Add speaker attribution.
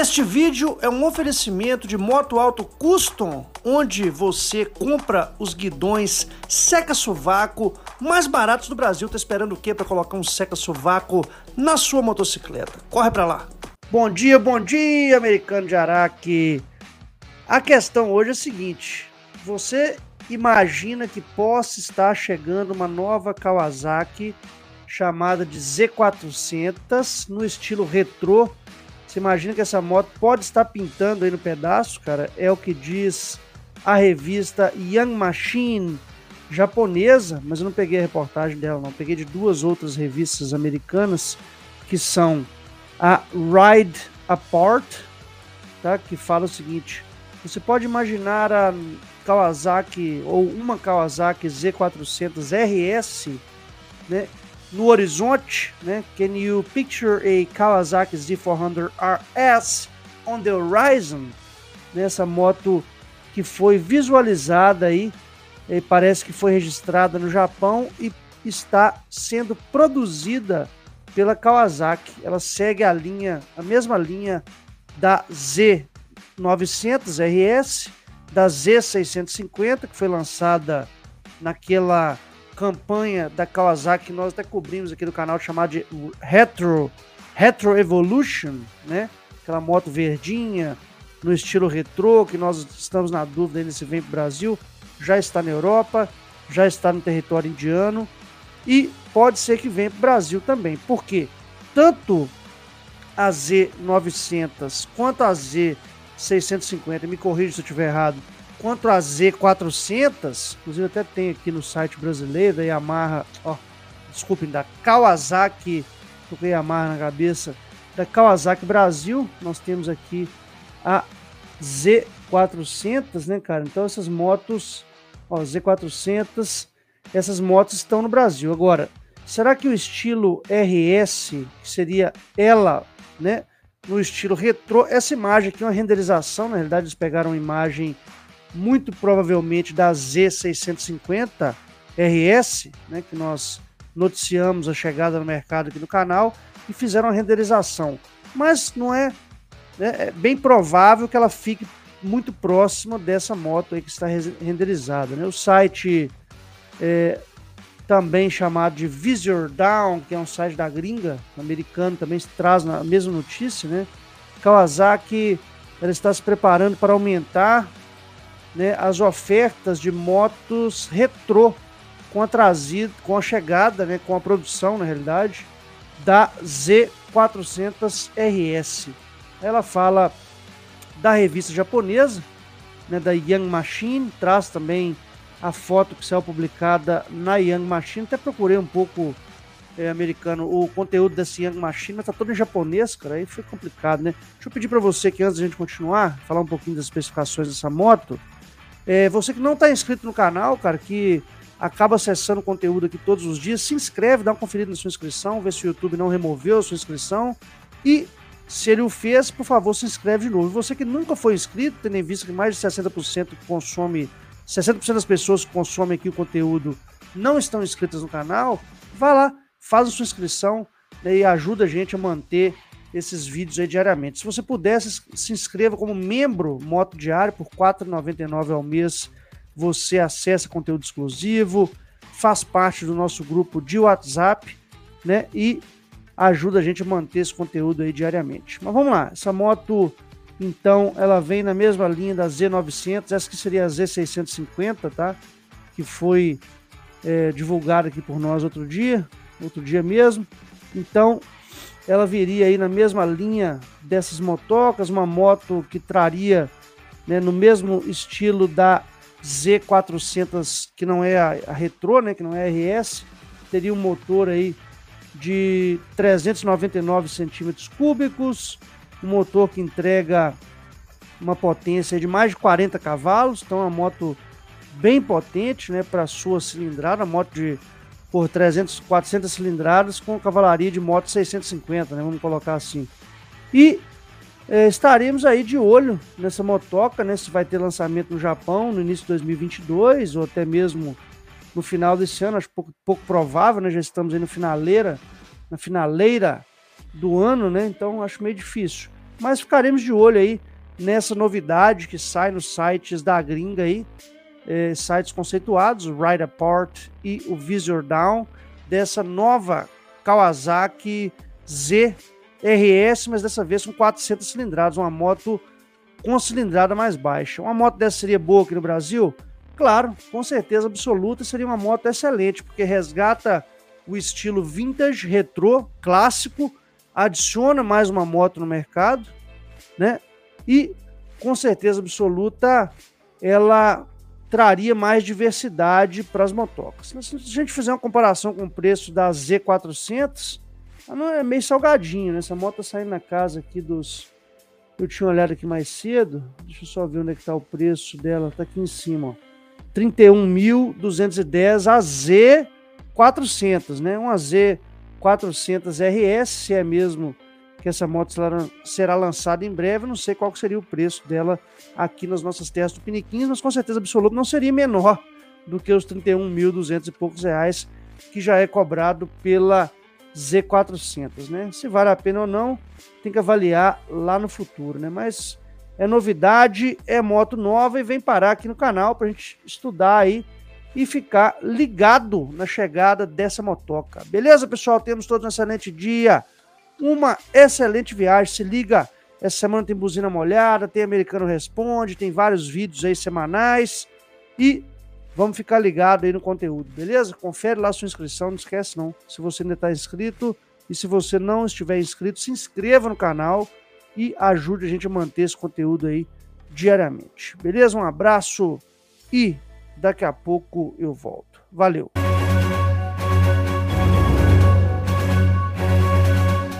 Speaker 1: Este vídeo é um oferecimento de Moto Alto Custom, onde você compra os guidões seca-sovaco mais baratos do Brasil. Tá esperando o quê para colocar um seca-sovaco na sua motocicleta? Corre para lá. Bom dia, bom dia, americano de Araque. A questão hoje é a seguinte: você imagina que possa estar chegando uma nova Kawasaki chamada de Z400 no estilo retrô você imagina que essa moto pode estar pintando aí no pedaço, cara? É o que diz a revista Young Machine japonesa, mas eu não peguei a reportagem dela, não. Peguei de duas outras revistas americanas que são a Ride Apart, tá? Que fala o seguinte: você pode imaginar a Kawasaki ou uma Kawasaki Z400 RS, né? No horizonte, né? Can you picture a Kawasaki Z400 RS on the horizon? Nessa moto que foi visualizada aí, e parece que foi registrada no Japão e está sendo produzida pela Kawasaki. Ela segue a linha, a mesma linha da Z900 RS, da Z650 que foi lançada naquela campanha da Kawasaki que nós até cobrimos aqui no canal chamada de Retro Retro Evolution, né? Aquela moto verdinha no estilo retrô que nós estamos na dúvida ainda se vem para o Brasil, já está na Europa, já está no território indiano e pode ser que venha para o Brasil também. porque Tanto a Z900 quanto a Z650, me corrija se eu estiver errado, Quanto a Z400, inclusive até tem aqui no site brasileiro da Yamaha, ó, desculpem, da Kawasaki, com a Yamaha na cabeça, da Kawasaki Brasil, nós temos aqui a Z400, né, cara? Então essas motos, ó, Z400, essas motos estão no Brasil. Agora, será que o estilo RS, que seria ela, né, no estilo retrô, essa imagem aqui é uma renderização, na realidade eles pegaram uma imagem muito provavelmente da Z650 RS, né, que nós noticiamos a chegada no mercado aqui no canal e fizeram a renderização. Mas não é, né, é bem provável que ela fique muito próxima dessa moto aí que está renderizada. Né? O site é, também chamado de Visor Down, que é um site da gringa americano, também traz a mesma notícia, né? Kawasaki ela está se preparando para aumentar né, as ofertas de motos retrô com a trazida, com a chegada, né, com a produção, na realidade, da Z400 RS. Ela fala da revista japonesa, né, da Young Machine, traz também a foto que saiu publicada na Young Machine. Até procurei um pouco é, americano o conteúdo dessa Young Machine, mas tá todo em japonês, cara, aí foi complicado, né? Deixa eu pedir para você que antes da gente continuar, falar um pouquinho das especificações dessa moto, é, você que não está inscrito no canal, cara, que acaba acessando conteúdo aqui todos os dias, se inscreve, dá uma conferida na sua inscrição, vê se o YouTube não removeu a sua inscrição e se ele o fez, por favor, se inscreve de novo. Você que nunca foi inscrito, tendo em vista que mais de 60% consome, 60% das pessoas que consomem aqui o conteúdo não estão inscritas no canal, vá lá, faz a sua inscrição né, e ajuda a gente a manter esses vídeos aí diariamente. Se você pudesse, se inscreva como membro Moto Diário por R$ 4,99 ao mês. Você acessa conteúdo exclusivo, faz parte do nosso grupo de WhatsApp, né? E ajuda a gente a manter esse conteúdo aí diariamente. Mas vamos lá, essa moto, então, ela vem na mesma linha da Z900, essa que seria a Z650, tá? Que foi é, divulgada aqui por nós outro dia, outro dia mesmo. Então, ela viria aí na mesma linha dessas motocas, uma moto que traria né, no mesmo estilo da Z400, que não é a, a Retro, né, que não é a RS, teria um motor aí de 399 centímetros cúbicos, um motor que entrega uma potência de mais de 40 cavalos, então é uma moto bem potente, né, para sua cilindrada, uma moto de por 300, 400 cilindradas com cavalaria de moto 650, né? Vamos colocar assim. E é, estaremos aí de olho nessa motoca, né? Se vai ter lançamento no Japão no início de 2022 ou até mesmo no final desse ano, acho pouco, pouco provável, né? Já estamos aí no finaleira, na finaleira do ano, né? Então acho meio difícil. Mas ficaremos de olho aí nessa novidade que sai nos sites da gringa aí, é, sites conceituados, o Ride Apart e o Visor Down, dessa nova Kawasaki ZRS, mas dessa vez com 400 cilindradas, uma moto com cilindrada mais baixa. Uma moto dessa seria boa aqui no Brasil? Claro, com certeza absoluta seria uma moto excelente, porque resgata o estilo vintage, retrô, clássico, adiciona mais uma moto no mercado, né? E com certeza absoluta ela traria mais diversidade para as motocas. Se a gente fizer uma comparação com o preço da Z400, ela é meio salgadinho, né? Essa moto tá saindo na casa aqui dos eu tinha olhado aqui mais cedo. Deixa eu só ver onde é que tá o preço dela. Tá aqui em cima, ó. 31.210 a Z400, né? Uma Z400 RS, se é mesmo que essa moto será lançada em breve. Não sei qual seria o preço dela aqui nas nossas terras do Piniquins, mas com certeza absoluta não seria menor do que os 31.200 e poucos reais que já é cobrado pela Z400, né? Se vale a pena ou não, tem que avaliar lá no futuro, né? Mas é novidade, é moto nova e vem parar aqui no canal para a gente estudar aí e ficar ligado na chegada dessa motoca. Beleza, pessoal? Temos todos um excelente dia, uma excelente viagem. Se liga, essa semana tem buzina molhada, tem Americano Responde, tem vários vídeos aí semanais e Vamos ficar ligado aí no conteúdo, beleza? Confere lá sua inscrição, não esquece não. Se você ainda está inscrito e se você não estiver inscrito, se inscreva no canal e ajude a gente a manter esse conteúdo aí diariamente. Beleza? Um abraço e daqui a pouco eu volto. Valeu!